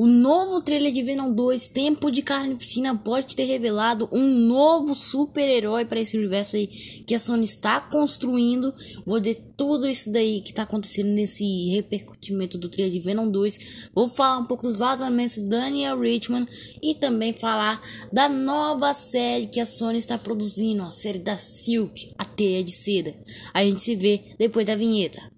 O novo trailer de Venom 2, Tempo de Carnificina, pode ter revelado um novo super-herói para esse universo aí que a Sony está construindo. Vou ver tudo isso daí que está acontecendo nesse repercutimento do trailer de Venom 2. Vou falar um pouco dos vazamentos do Daniel Richman e também falar da nova série que a Sony está produzindo, a série da Silk, a Teia de Seda. A gente se vê depois da vinheta.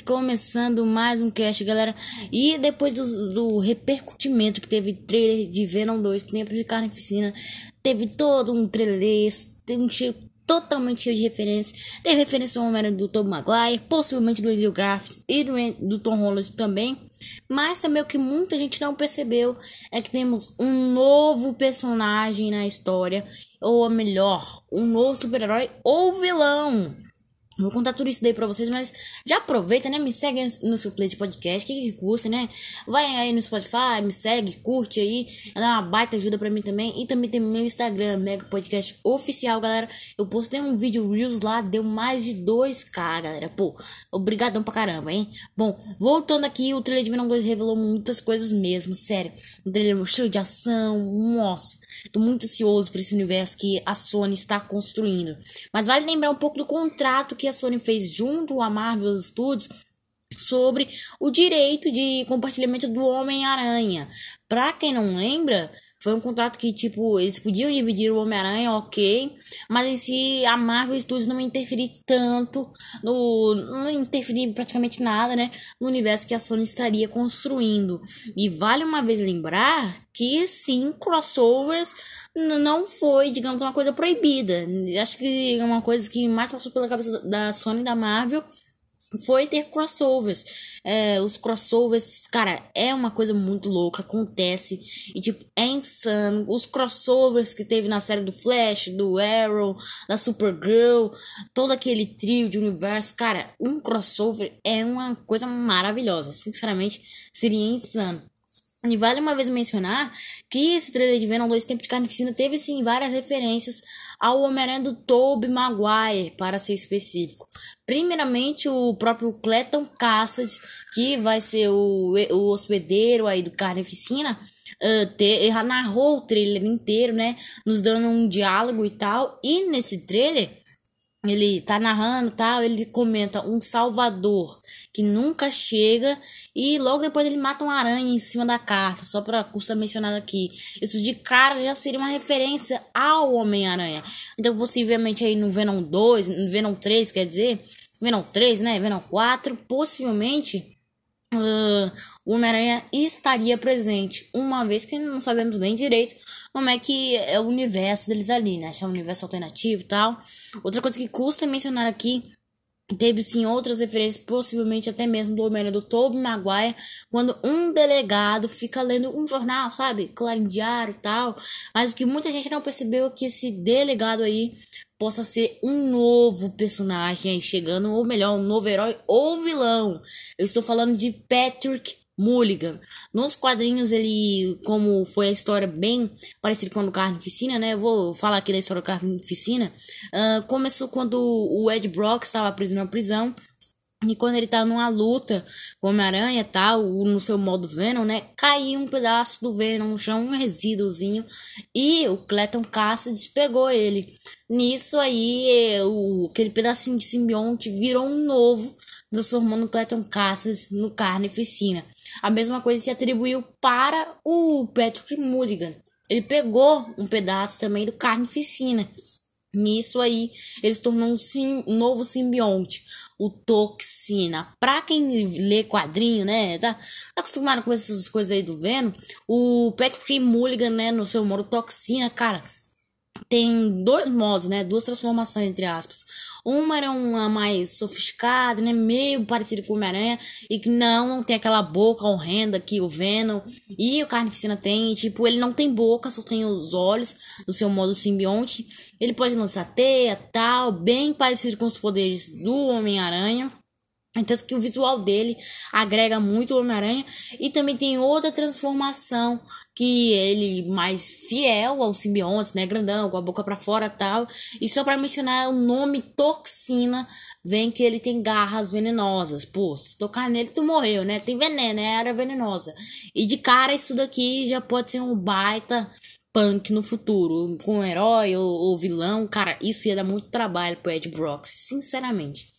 Começando mais um cast, galera. E depois do, do repercutimento que teve trailer de Venom 2, Tempo de Carnificina, teve todo um trailer, teve um cheiro totalmente cheio de referências. Teve referência ao Homem do Tom Maguire, possivelmente do Andrew Graft e do, do Tom Holland também. Mas também o que muita gente não percebeu é que temos um novo personagem na história, ou melhor, um novo super-herói ou vilão. Vou contar tudo isso daí pra vocês, mas já aproveita, né? Me segue no seu play de podcast, que, que custa, né? Vai aí no Spotify, me segue, curte aí, dá uma baita ajuda pra mim também. E também tem meu Instagram, Mega Podcast Oficial, galera. Eu postei um vídeo Reels lá, deu mais de 2k, galera. Pô, obrigadão pra caramba, hein? Bom, voltando aqui, o trailer de Venom 2 revelou muitas coisas mesmo, sério. Um trailer cheio de ação, nossa. Tô muito ansioso por esse universo que a Sony está construindo. Mas vale lembrar um pouco do contrato que a Sony fez junto à Marvel Studios sobre o direito de compartilhamento do Homem-Aranha. Para quem não lembra, foi um contrato que, tipo, eles podiam dividir o Homem-Aranha, ok. Mas si, a Marvel Studios não interferir tanto no. Não interferir praticamente nada, né? No universo que a Sony estaria construindo. E vale uma vez lembrar que sim, crossovers não foi, digamos, uma coisa proibida. Acho que é uma coisa que mais passou pela cabeça da Sony e da Marvel foi ter crossovers. É, os crossovers, cara, é uma coisa muito louca, acontece. E, tipo, é insano. Os crossovers que teve na série do Flash, do Arrow, da Supergirl, todo aquele trio de universo, cara, um crossover é uma coisa maravilhosa. Sinceramente, seria insano. E vale uma vez mencionar que esse trailer de Venom 2 Tempo de Carnificina teve sim várias referências ao Homem-Aranha do Tobey Maguire, para ser específico. Primeiramente, o próprio Cleton Cassidy, que vai ser o, o hospedeiro aí do Carnificina, uh, ter, narrou o trailer inteiro, né? Nos dando um diálogo e tal. E nesse trailer ele tá narrando tal, ele comenta um salvador que nunca chega e logo depois ele mata uma aranha em cima da carta, só para custa mencionado aqui. Isso de cara já seria uma referência ao Homem-Aranha. Então possivelmente aí no Venom 2, no Venom 3, quer dizer, Venom 3, né, Venom 4, possivelmente Uh, o Homem-Aranha estaria presente, uma vez que não sabemos nem direito como é que é o universo deles ali, né? Se é um universo alternativo e tal. Outra coisa que custa mencionar aqui Teve sim outras referências, possivelmente até mesmo do Homem-Aranha do Tobey Maguire, quando um delegado fica lendo um jornal, sabe? Clarim Diário e tal. Mas o que muita gente não percebeu é que esse delegado aí possa ser um novo personagem aí chegando, ou melhor, um novo herói ou vilão. Eu estou falando de Patrick Mulligan. Nos quadrinhos, ele, como foi a história bem parecida com a do Carnificina, né? Eu vou falar aqui da história do Carnificina. Uh, começou quando o Ed Brock estava preso na prisão. E quando ele tá numa luta com Homem-Aranha tal, no seu modo Venom, né? Caiu um pedaço do Venom no chão, um resíduozinho. E o Cleton Cassidy pegou ele. Nisso aí, o, aquele pedacinho de simbionte virou um novo, transformando o Cleton Cassidy no Carnificina. A mesma coisa se atribuiu para o Patrick Mulligan. Ele pegou um pedaço também do Carnificina. Nisso aí, ele se tornou um, sim, um novo simbionte, o Toxina. Pra quem lê quadrinho, né, tá acostumado com essas coisas aí do Venom, o Patrick Mulligan, né, no seu modo Toxina, cara, tem dois modos, né? Duas transformações, entre aspas. Uma era uma mais sofisticada, né? Meio parecido com o Homem-Aranha. E que não, não tem aquela boca horrenda que o Venom e o Carnificina tem. E, tipo, ele não tem boca, só tem os olhos do seu modo simbionte. Ele pode lançar teia, tal, bem parecido com os poderes do Homem-Aranha. Tanto que o visual dele agrega muito o Homem-Aranha. E também tem outra transformação que ele mais fiel ao simbionte, né? Grandão, com a boca para fora tal. E só para mencionar o nome Toxina, vem que ele tem garras venenosas. Pô, se tocar nele, tu morreu, né? Tem veneno, né? Era venenosa. E de cara, isso daqui já pode ser um baita punk no futuro. Com um herói ou, ou vilão. Cara, isso ia dar muito trabalho pro Ed Brock, sinceramente.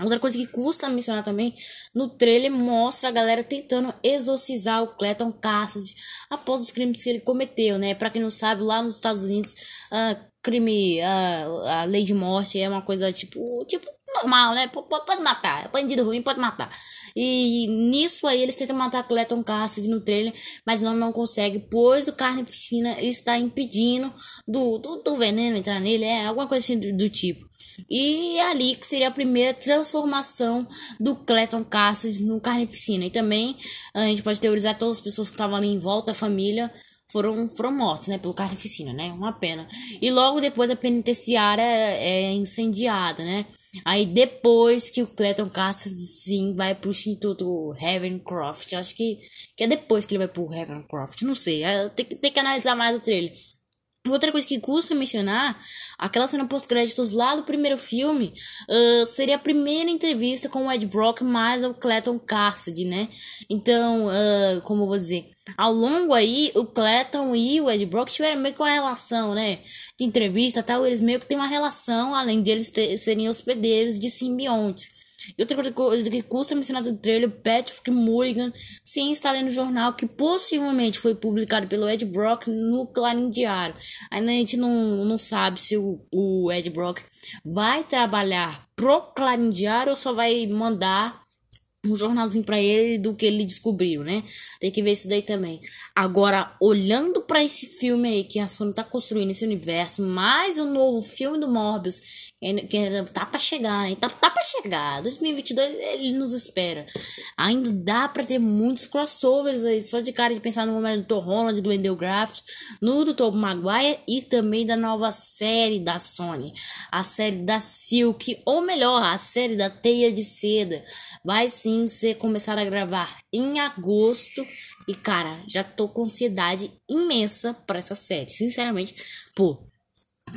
Outra coisa que custa mencionar também, no trailer mostra a galera tentando exorcizar o Clayton Cassidy após os crimes que ele cometeu, né? Pra quem não sabe, lá nos Estados Unidos, uh, crime, uh, a lei de morte é uma coisa tipo, tipo normal, né? Pode matar, bandido ruim pode matar. E nisso aí eles tentam matar Clayton Cassidy no trailer, mas não, não consegue, pois o Carnificina está impedindo do, do, do veneno entrar nele, é alguma coisa assim do, do tipo. E é ali que seria a primeira transformação do Clayton Cassidy no Carnificina. E também a gente pode teorizar todas as pessoas que estavam ali em volta, a família, foram, foram mortos, né, pelo Carnificina, né, uma pena. E logo depois a penitenciária é incendiada, né. Aí depois que o Clayton Cassidy, sim, vai pro Instituto Ravencroft, acho que, que é depois que ele vai pro Ravencroft, não sei, tem, tem que analisar mais o trailer. Outra coisa que custa mencionar, aquela cena pós-créditos lá do primeiro filme, uh, seria a primeira entrevista com o Ed Brock mais o Clayton Cassidy, né? Então, uh, como eu vou dizer, ao longo aí, o Clayton e o Ed Brock tiveram meio que uma relação, né? De entrevista tal, eles meio que têm uma relação, além de eles ter, serem hospedeiros de simbiontes. E outra coisa que custa mencionar no trailer, Patrick Mulligan se instala no jornal que possivelmente foi publicado pelo Ed Brock no Clarim Diário. Ainda a gente não, não sabe se o, o Ed Brock vai trabalhar pro Clarim Diário ou só vai mandar um jornalzinho para ele do que ele descobriu, né? Tem que ver isso daí também. Agora, olhando para esse filme aí que a Sony tá construindo esse universo, mais o um novo filme do Morbius, tá para chegar, hein? Tá, tá para chegar. 2022 ele nos espera. Ainda dá para ter muitos crossovers aí, só de cara de pensar no momento do Tom Holland, do Endel Graft, no do Tobey Maguire e também da nova série da Sony, a série da Silk, ou melhor, a série da Teia de Seda. Vai sim ser começada a gravar em agosto e cara, já tô com ansiedade imensa para essa série, sinceramente. Pô,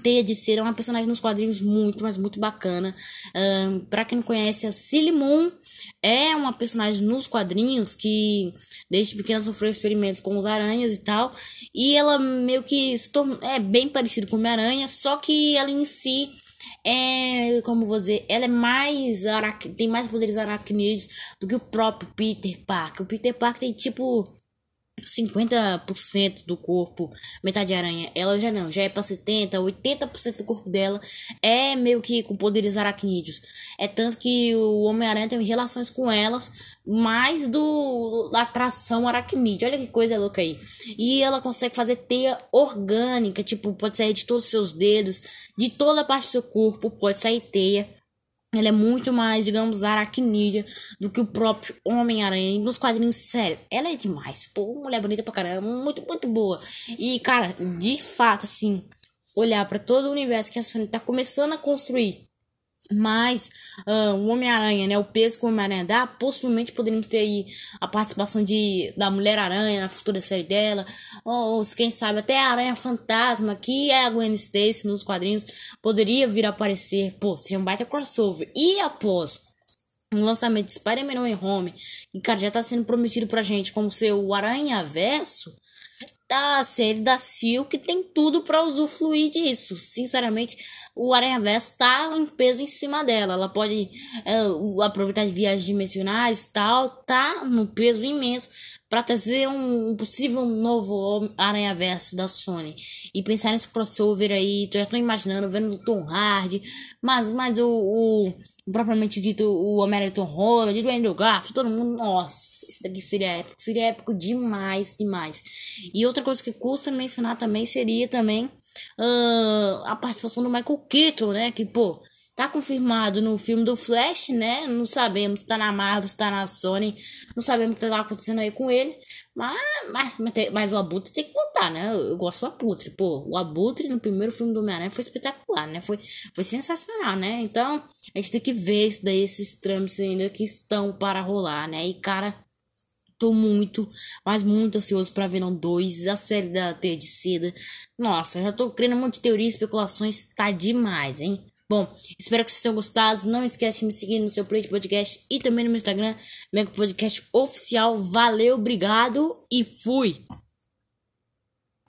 Teia de Cera é uma personagem nos quadrinhos muito, mas muito bacana. Um, para quem não conhece, a Silly Moon é uma personagem nos quadrinhos que desde pequena sofreu experimentos com os aranhas e tal. E ela meio que se torna, é bem parecido com Homem-Aranha, só que ela em si é, como vou dizer, ela é mais tem mais poderes aracnídeos do que o próprio Peter Parker. O Peter Parker tem tipo 50% do corpo, metade aranha, ela já não, já é para 70, 80% do corpo dela é meio que com poderes aracnídeos. É tanto que o Homem-Aranha tem relações com elas, mais do atração aracnídea. Olha que coisa louca aí. E ela consegue fazer teia orgânica, tipo, pode sair de todos os seus dedos, de toda a parte do seu corpo, pode sair teia. Ela é muito mais, digamos, aracnídea do que o próprio Homem-Aranha. Nos quadrinhos, sério, ela é demais. Pô, mulher bonita pra caramba, muito, muito boa. E, cara, de fato, assim, olhar para todo o universo que a Sony tá começando a construir mas uh, o Homem-Aranha, né? O peso que o Homem-Aranha dá, possivelmente poderíamos ter aí a participação de, da Mulher-Aranha na futura série dela. Ou, quem sabe, até a Aranha Fantasma, que é a Gwen Stacy nos quadrinhos, poderia vir a aparecer. Pô, seria um baita crossover. E após o lançamento de Spider-Man No Way Home, que, cara, já tá sendo prometido pra gente como ser o Aranha Verso da série da Silk tem tudo para usufruir disso. Sinceramente, o Aranha Verso tá em peso em cima dela. Ela pode é, aproveitar de viagens dimensionais tal, tá no peso imenso para trazer um, possível novo Aranha Verso da Sony. E pensar nesse crossover aí, já tô imaginando, vendo o Tom Hardy, mas, mas o, o propriamente dito, o Tom Holland, o Andrew Garfield, todo mundo, nossa, isso daqui seria épico, seria épico demais, demais. E outra coisa que custa mencionar também seria também uh, a participação do Michael Keaton, né? Que, pô, tá confirmado no filme do Flash, né? Não sabemos se tá na Marvel, se tá na Sony, não sabemos o que tá acontecendo aí com ele. Mas, mas, mas o Abutre tem que contar, né? Eu, gosto do Abutre. Pô, o Abutre no primeiro filme do Homem-Aranha foi espetacular, né? Foi, foi sensacional, né? Então, a gente tem que ver isso daí, esses trâmites ainda que estão para rolar, né? E, cara, tô muito, mas muito ansioso para não dois, a série da Teia de Seda. Nossa, já tô criando um monte de teorias, especulações, tá demais, hein? Bom, espero que vocês tenham gostado. Não esquece de me seguir no seu Play Podcast e também no meu Instagram, Mega Podcast Oficial. Valeu, obrigado e fui!